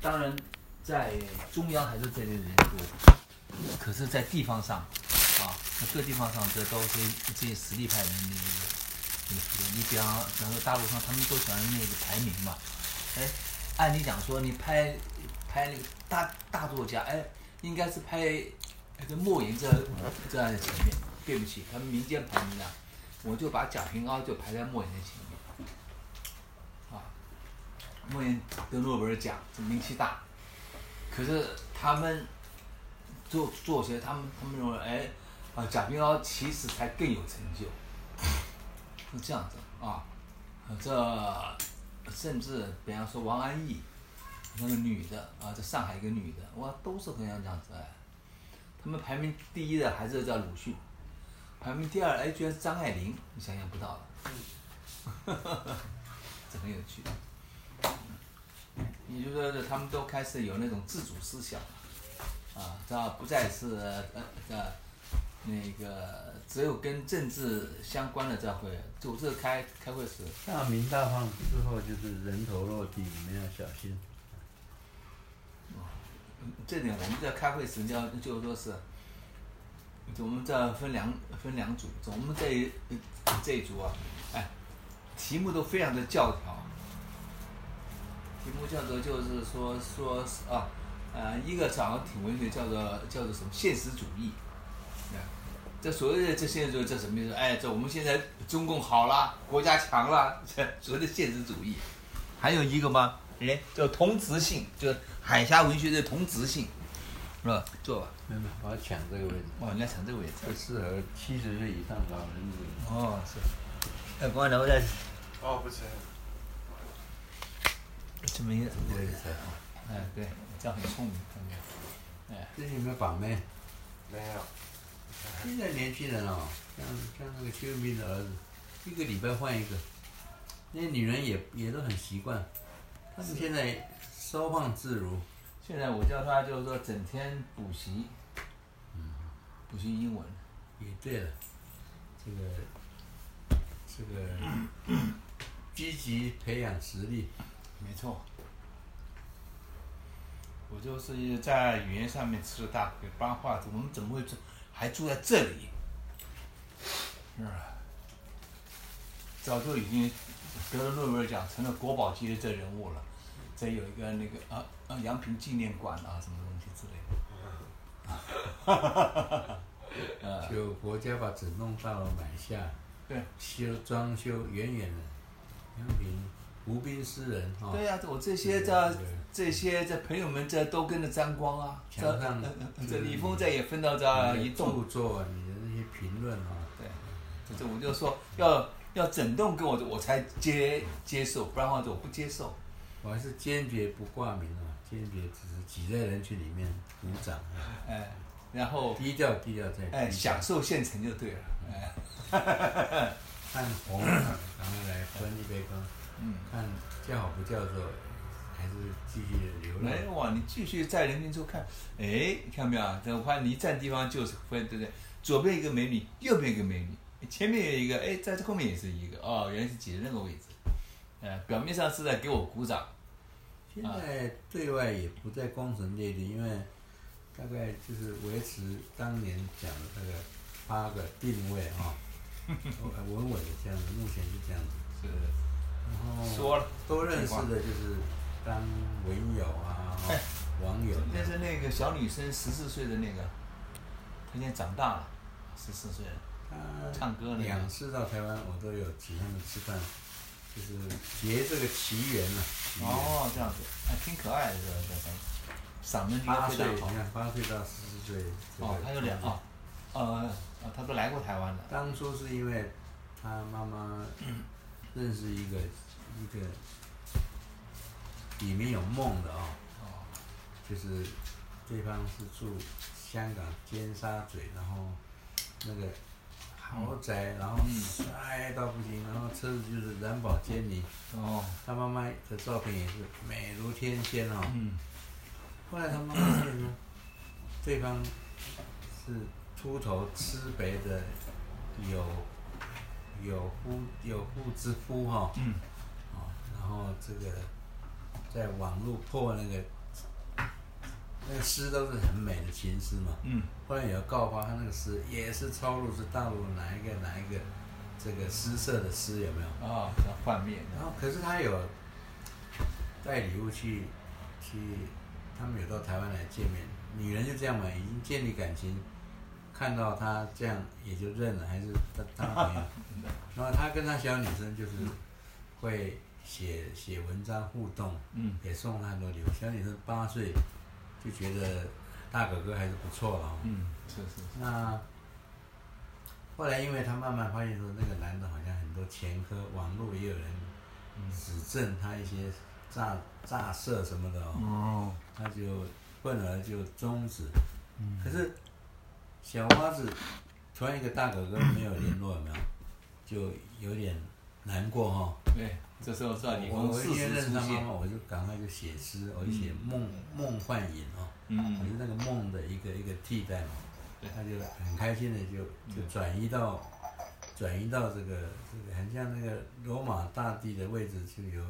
当然在中央还是这类人多，可是，在地方上，啊，各地方上这都是这些实力派的那个，你比方比方说大陆上，他们都喜欢那个排名嘛，哎，按理讲说你拍拍那个大大作家，哎，应该是拍那个莫言这这样的前面，对不起，他们民间排名啊，我就把贾平凹就排在莫言的前面，莫言得诺贝尔奖，这名气大，可是他们做做些，他们他们认为，哎，啊，贾平凹其实才更有成就，是这样子啊，这甚至比方说王安忆，那个女的啊，在上海一个女的，哇，都是很像这样子哎，他们排名第一的还是叫鲁迅，排名第二，哎，居然是张爱玲，你想象不到的，这很有趣。也就是说，他们都开始有那种自主思想了，啊，这不再是呃呃那个只有跟政治相关的这会组织开开会时，大明大放之后就是人头落地，你们要小心。这点我们在开会时要就是说是，我们这分两分两组，我们这一这一组啊，哎，题目都非常的教条。题目叫做就是说说啊，呃，一个长得挺文学，叫做叫做什么现实主义，啊，这所谓的这现实主义这什么意思？哎，这我们现在中共好了，国家强了，这所谓的现实主义。还有一个吗？哎，叫同质性，就海峡文学的同质性，是吧？坐吧。没有，我要抢这个位置。哦，你要抢这个位置。不适合七十岁以上老人。哦，是。哎，公安的我在。哦，不行。这么一个位置才好。哎，对，这样很聪明，看见哎，这有没有绑妹？没有。现在年轻人哦，像像那个邱斌的儿子，一个礼拜换一个。那女人也也都很习惯，他们现在收放自如。现在我叫他就是说整天补习，嗯，补习英文。也对了，这个这个 积极培养实力。没错，我就是在语言上面吃了大亏，不然话我们怎么会住还住在这里？是吧？早就已经得了诺贝尔奖，成了国宝级的这人物了。这有一个那个啊啊杨平纪念馆啊，什么东西之类的。就国家把整栋大楼买下，对，修装修，远远的杨平。无兵诗人哈。对呀，我这些这这些这朋友们这都跟着沾光啊。这李峰这也分到这一著作，你的那些评论啊。对，这我就说要要整栋跟我我才接接受，不然的话我不接受。我还是坚决不挂名啊，坚决只是挤在人群里面鼓掌。哎，然后低调低调在。哎，享受现成就对了。哎，看红，然后来分一杯羹。嗯，看叫好不叫座，还是继续流浪。哎哇，你继续在人群中看，哎，看到没有？这我看你站地方就是分，对不对？左边一个美女，右边一个美女，前面有一个，哎，在这后面也是一个，哦，原来是挤在那个位置。呃，表面上是在给我鼓掌。现在对外也不再光神烈烈，因为大概就是维持当年讲的那个八个定位啊，稳稳的这样子，目前是这样子。是。说了，都认识的就是当文友啊，网友。那是那个小女生十四岁的那个，她现在长大了，十四岁了。她唱歌呢。两次到台湾，我都有请他们吃饭，就是结这个奇缘啊。哦，这样子，还挺可爱的，是吧？嗓子八岁，你看八岁到十四岁。哦，他有两啊，呃，他都来过台湾的。当初是因为他妈妈 认识一个。一个里面有梦的哦，就是对方是住香港尖沙咀，然后那个豪宅，然后帅到不行，然后车子就是蓝宝坚尼。哦。他妈妈的照片也是美如天仙哦。嗯。后来他妈妈发现呢，对方是秃头吃白的，有有夫有妇之夫哈。嗯。然后这个在网络破那个那个诗都是很美的情诗嘛。嗯。后来有告发他那个诗也是抄录是大陆哪一个哪一个这个诗社的诗有没有？啊，要换面。然后可是他有带礼物去去，他们有到台湾来见面，女人就这样嘛，已经建立感情，看到他这样也就认了，还是当当朋友。然后他跟他小女生就是会写写文章互动，嗯，也送了很多礼物。小女生八岁就觉得大哥哥还是不错了。嗯，是是。那后来因为他慢慢发现说，那个男的好像很多前科，网络也有人指证他一些诈诈色什么的哦，哦他就愤而就终止。可是小花子突然一个大哥哥没有联络，有没有？就有点难过哈。对，这时候知道李峰事我因为认实出现。识他妈妈，。我就赶快就写诗，我就写梦梦幻影哦，嗯。我就那个梦的一个一个替代嘛。他就很开心的就就转移到转移到这个这个很像那个罗马大帝的位置，就由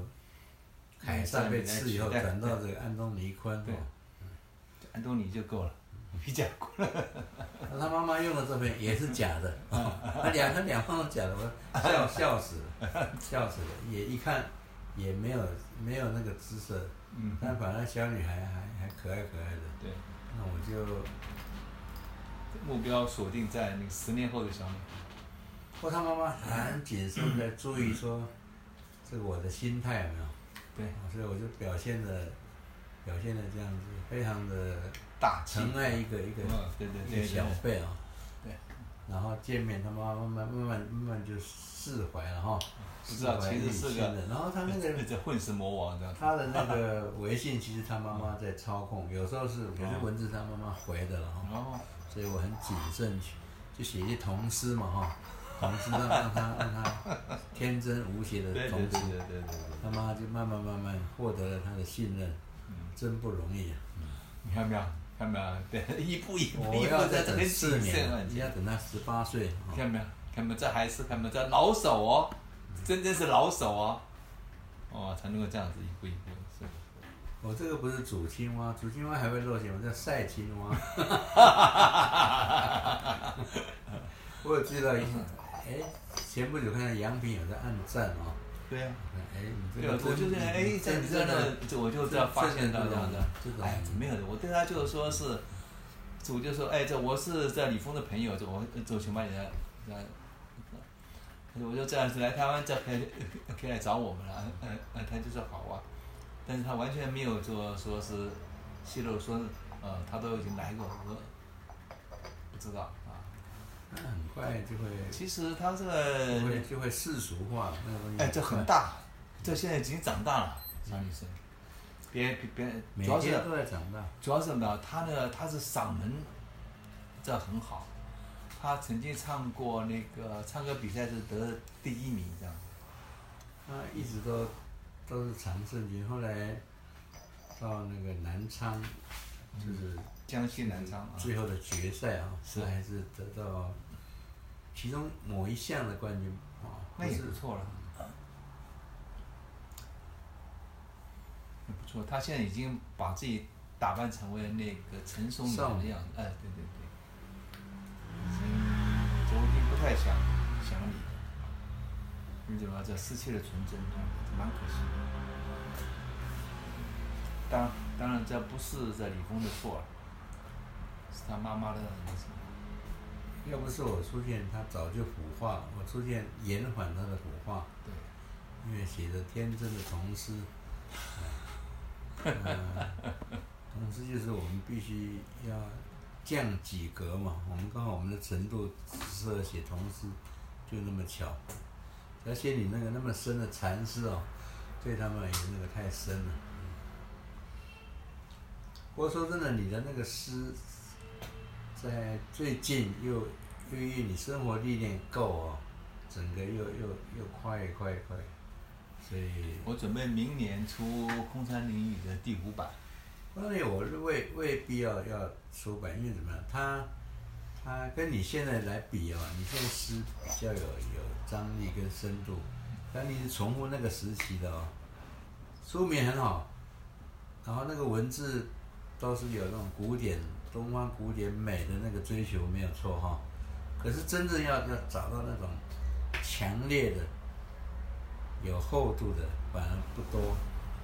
凯撒被刺以后转到这个安东尼宽对。哦。安东尼就够了，比较过了。他妈妈用的这边也是假的，他两他两方都假的，我 笑笑死了，笑死了，也一看也没有没有那个姿色，嗯，但反正小女孩还还可爱可爱的，对，那我就，目标锁定在那个十年后的小女孩。不过他妈妈很谨慎的 注意说，这个我的心态有没有？对，所以我就表现的表现的这样子，非常的大气。疼爱一个一个小。辈啊。对。然后见面，他妈妈慢慢慢慢慢慢就释怀了哈。不知道释怀其实是个内心的然后他那个这混世魔王这样。他的那个 微信，其实他妈妈在操控，有时候是有些文字他妈妈回的了哈。哦，所以我很谨慎去，就写一些童诗嘛哈，童诗让让他让他天真无邪的童诗。他妈就慢慢慢慢获得了他的信任，嗯真不容易啊！你看没有？看没有？对，一步一步一步在等四年，你要等到十八岁，哦看没有？看没有？这还是看没有？这老手哦，真正是老手哦，哦，才能够这样子一步一步。是我这个不是煮青蛙，煮青蛙还会落钱，我叫晒青蛙。我有记到一下，哎，前不久看到杨平有在暗赞哦，对啊。哎，你对，这个我就是哎，在你这呢，就我就这样发现到这样的哎，没有的，我对他就是说是，我就说，哎，这我是在李峰的朋友，这我走请把你来，来，我就这样子来台湾，这可以可以来找我们了，嗯嗯，他就说好啊，但是他完全没有说说是泄露说，呃，他都已经来过，我不知道啊。那很快就会其实他这就个会就会世俗化那个东西。哎，这很，大，这现在已经长大了，张女生，别别主要是天都在长大。主要是什么呢？她呢，他是嗓门，这很好，他曾经唱过那个唱歌比赛是得第一名这样。他一直都都是常胜军，后来到那个南昌，就是江西南昌啊，最后的决赛啊，是还是得到其中某一项的冠军啊，那也是不错了。也不错，他现在已经把自己打扮成为那个陈松勇的样子，哎，对对对。嗯，我已经不太想想你了，你怎么这失去了纯真，蛮可惜的。当当然，这不是这李峰的错了，是他妈妈的那什么。要不是我出现，他早就腐化了。我出现延缓他的腐化，对，因为写着天真的童诗。呃童诗就是我们必须要降几格嘛，我们刚好我们的程度只适合写童诗，就那么巧。而且你那个那么深的禅诗哦，对他们也那个太深了。不过说真的，你的那个诗，在最近又又因为你生活历练够哦，整个又又又快快快，所以我准备明年出《空山灵雨》的第五版。当然我是未未必要要出版，因为怎么样，它它跟你现在来比哦，你现在诗比较有有张力跟深度，但你是重复那个时期的哦，书名很好，然后那个文字都是有那种古典东方古典美的那个追求没有错哈，可是真正要要找到那种强烈的、有厚度的反而不多，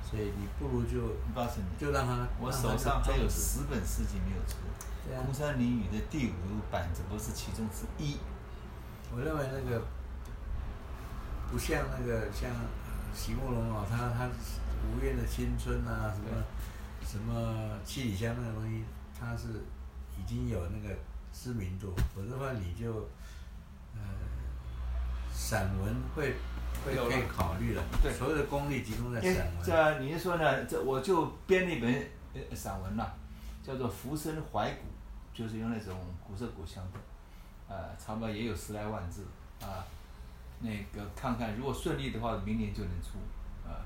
所以你不如就告诉你，就让他我手上还有十。本诗集没有出，对啊《空山灵雨》的第五版只不过是其中之一。我认为那个不像那个像席慕容哦，他他无怨的青春啊，什么什么七里香那个东西，他是已经有那个知名度，否则的话你就呃散文会会有了可以考虑了，对所有的功力集中在哎散，文。这您说呢？这我就编了一本呃散文了，叫做《浮生怀古》，就是用那种古色古香的，呃，差不多也有十来万字啊。那个看看，如果顺利的话，明年就能出啊。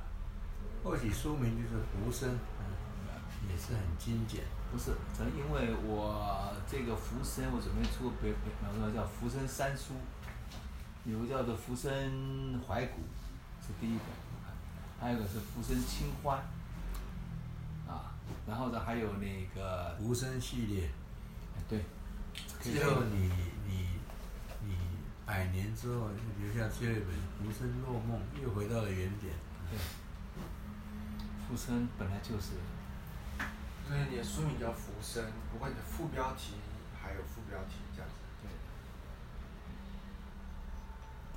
或许书名就是《浮生》，嗯，也是很精简。不是，正因为我这个浮生，我准备出别别，比方说叫《浮生三书》，有个叫做《浮生怀古》，是第一本，还有一个是《浮生清欢》，啊，然后呢还有那个，浮生系列，哎对，最后你你你百年之后留下最后一本《浮生若梦》，又回到了原点。对，浮生本来就是，所以你的书名叫《浮生》，不过你的副标题还有副标题这样子。对。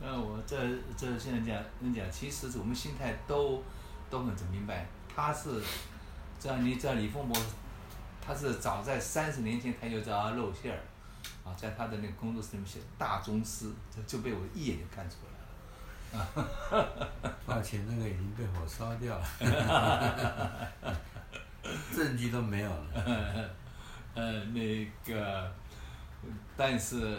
那我这这现在讲人讲，其实我们心态都都很明白，他是这样，你知道李凤博，他是早在三十年前他就知道露馅儿，啊，在他的那个工作室里面写大宗师，这就被我一眼就看出来了。抱歉，那个已经被火烧掉了，证据都没有了。呃，那个，但是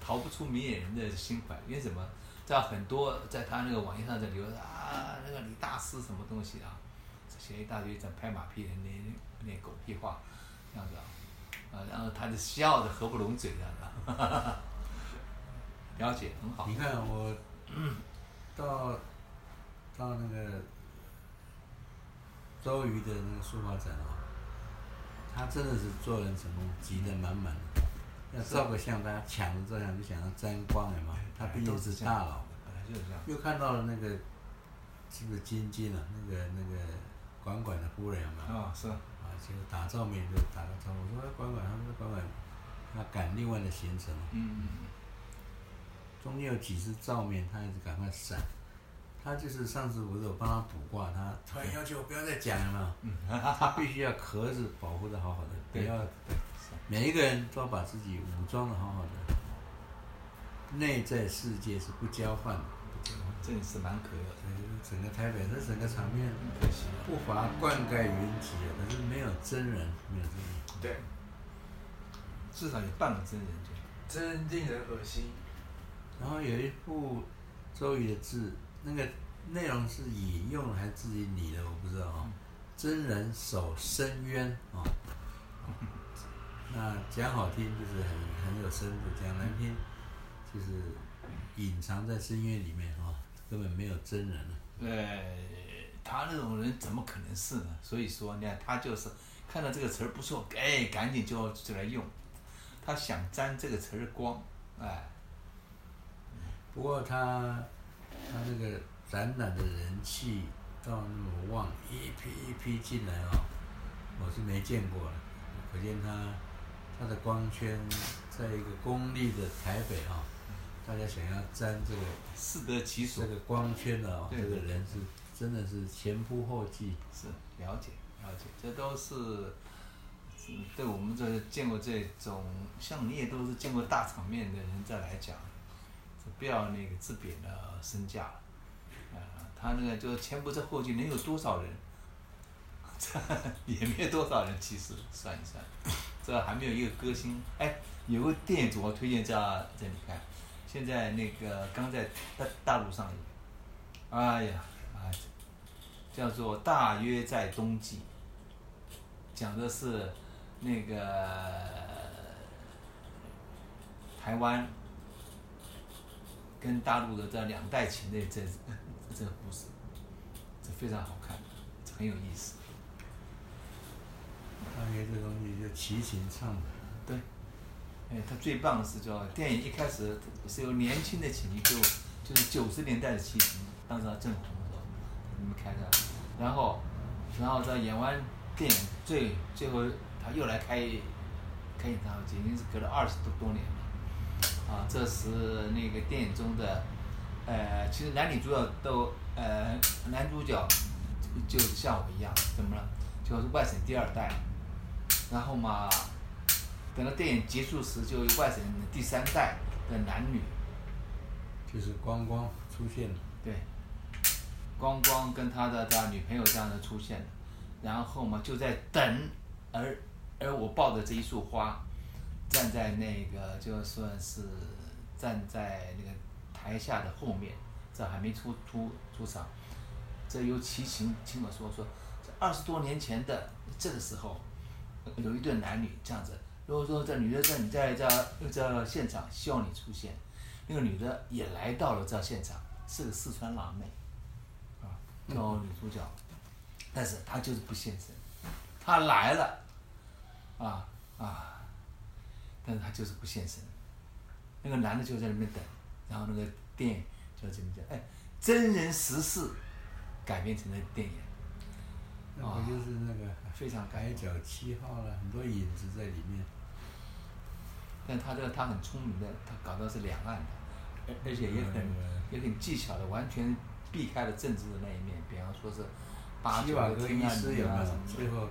逃不出明眼人的心怀，因为什么？在很多在他那个网页上在留啊，那个李大师什么东西啊，写一大堆在拍马屁的那那那狗屁话，这样子啊，啊，然后他就笑得合不拢嘴这样的，了解很好你。看我到到那个周瑜的那个书法展哦，他真的是做人成功，急得满满的。要照个相，大家抢着照相就想要沾光了嘛。他毕竟是大佬，就是这样。又看到了那个是不是金金啊？那个那个管管的夫人有没有？啊、是，啊，结果打照面就打个招呼，我说哎管管，他们说管管，他赶另外的行程，嗯嗯中间有几次照面，他一直赶快闪。他就是上次不是我帮他卜卦，他突然要求我不要再讲了，嗯，他必须要壳子保护的好好的，不要每一个人都要把自己武装的好好的，内在世界是不交换的。这也是蛮可有的，整个台北这整个场面。不乏灌溉云集啊，可是没有真人，没有真人。对，至少有半个真人就。真令人恶心。然后有一部周瑜的字，那个内容是引用的还是自己拟的，我不知道啊、真人守深渊啊、那讲好听就是很很有深度，讲难听就是隐藏在深渊里面啊、根本没有真人啊。对，他那种人怎么可能是呢？所以说，你看他就是看到这个词儿不错，哎，赶紧就就来用。他想沾这个词儿光，哎，不过他他那个展览的人气到那么旺，一批一批进来哦、我是没见过的，可见他他的光圈在一个公立的台北啊、大家想要沾这个适得其所这，个光圈的、这个人是真的是前仆后继。是了解了解，这都是。是对我们这见过这种，像你也都是见过大场面的人再来讲，是不要那个自贬了身价了。呃，他那个就前仆这后继，能有多少人？这 也没有多少人，其实算一算，这还没有一个歌星。哎，有个电影组我推荐这这你看，现在那个刚在大大陆上映，哎呀，啊，叫做《大约在冬季》，讲的是那个台湾跟大陆的这两代情的这这个故事，这非常好看，很有意思。大约这东西就齐秦唱的。对，哎，他最棒的是叫电影一开始是由年轻的齐秦，就就是九十年代的齐秦，当时他正红的时候，你们开的，然后然后在演完电影最最后他又来开开演唱会，已经是隔了二十多多年了，啊，这是那个电影中的，呃，其实男女主角都呃男主角就就是像我一样，怎么了？就是外省第二代，然后嘛，等到电影结束时，就外省第三代的男女，就是光光出现了。对，光光跟他的他女朋友这样的出现了，然后嘛就在等，而而我抱着这一束花，站在那个就算是站在那个台下的后面，这还没出出出场，这由齐秦听我说说，这二十多年前的这个时候，有一对男女这样子，如果说这女的在你在这这现场，希望你出现，那个女的也来到了这现场，是个四川辣妹，啊，叫女主角，但是她就是不现身，她来了，啊啊，但是他就是不现身，那个男的就在那边等，然后那个电影就这么讲，哎，真人实事改编成了电影，那不就是那个非常感动。海角七号了，很多影子在里面。但他这个他很聪明的，他搞到是两岸的，而而且也很也很技巧的，完全避开了政治的那一面，比方说是八九的希瓦格医天安门师有没有啊什么？的最后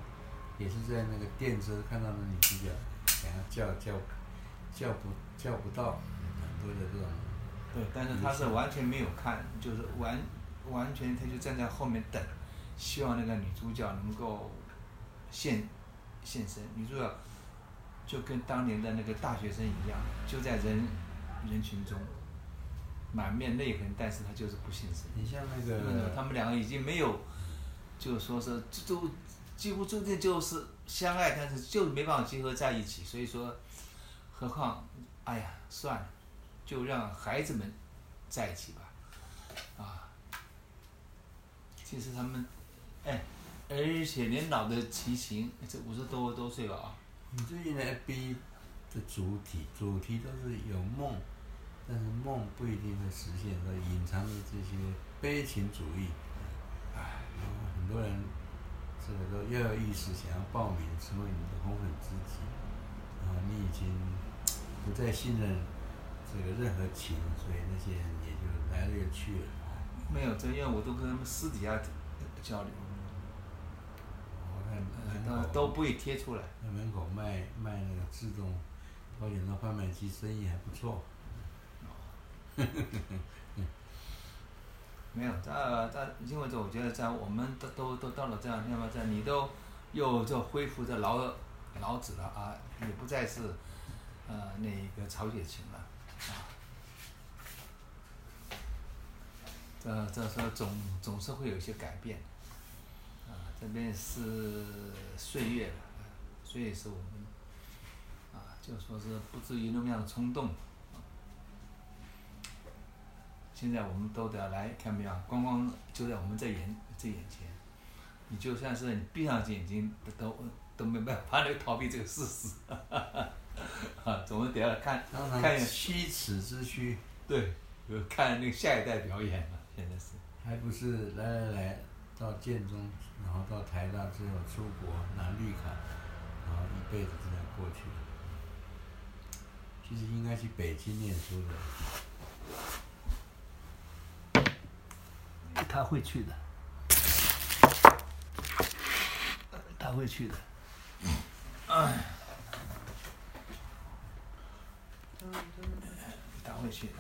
也是在那个电车看到了女主角，叫叫叫不叫不到，很多的这种。对，但是他是完全没有看，就是完完全他就站在后面等，希望那个女主角能够现现身。女主角就跟当年的那个大学生一样，就在人人群中，满面泪痕，但是他就是不现身。你像那嗯个他们两个已经没有，就说是就就几乎注定就是相爱，但是就是没办法结合在一起。所以说，何况，哎呀，算了，就让孩子们在一起吧，啊。其实他们，哎，而且年老的齐秦，这五十多多岁了啊，你最近的 FB 的主体主题都是有梦，但是梦不一定会实现，都隐藏着这些悲情主义。唉，然后很多人这个都跃跃欲试，想要报名成为你的红粉知己，然后你已经不再信任这个任何情，所以那些人也就来了又去了。没有，这因为我都跟他们私底下交流，我看门呃，口都都不会贴出来。在门口卖卖那个自动保险的贩卖机，生意还不错。没有，在在，因为这我觉得在我们都都都到了这样，那么在你都又就恢复这老老子了啊，也不再是呃那个曹雪芹了啊。这这说总总是会有一些改变，啊，这边是岁月了，岁月是我们啊，就说是不至于那么样的冲动。现在我们都得来看没有啊，光光就在我们在眼这眼前，你就算是你闭上眼睛都都都没办法来逃避这个事实，啊，总是得要看常看常七尺之躯，对，就看那个下一代表演了，现在是。还不是来来来到建中，然后到台大之后出国拿绿卡，然后一辈子这样过去了。其实应该去北京念书的。他会去的，他会去的。哎，他会去的。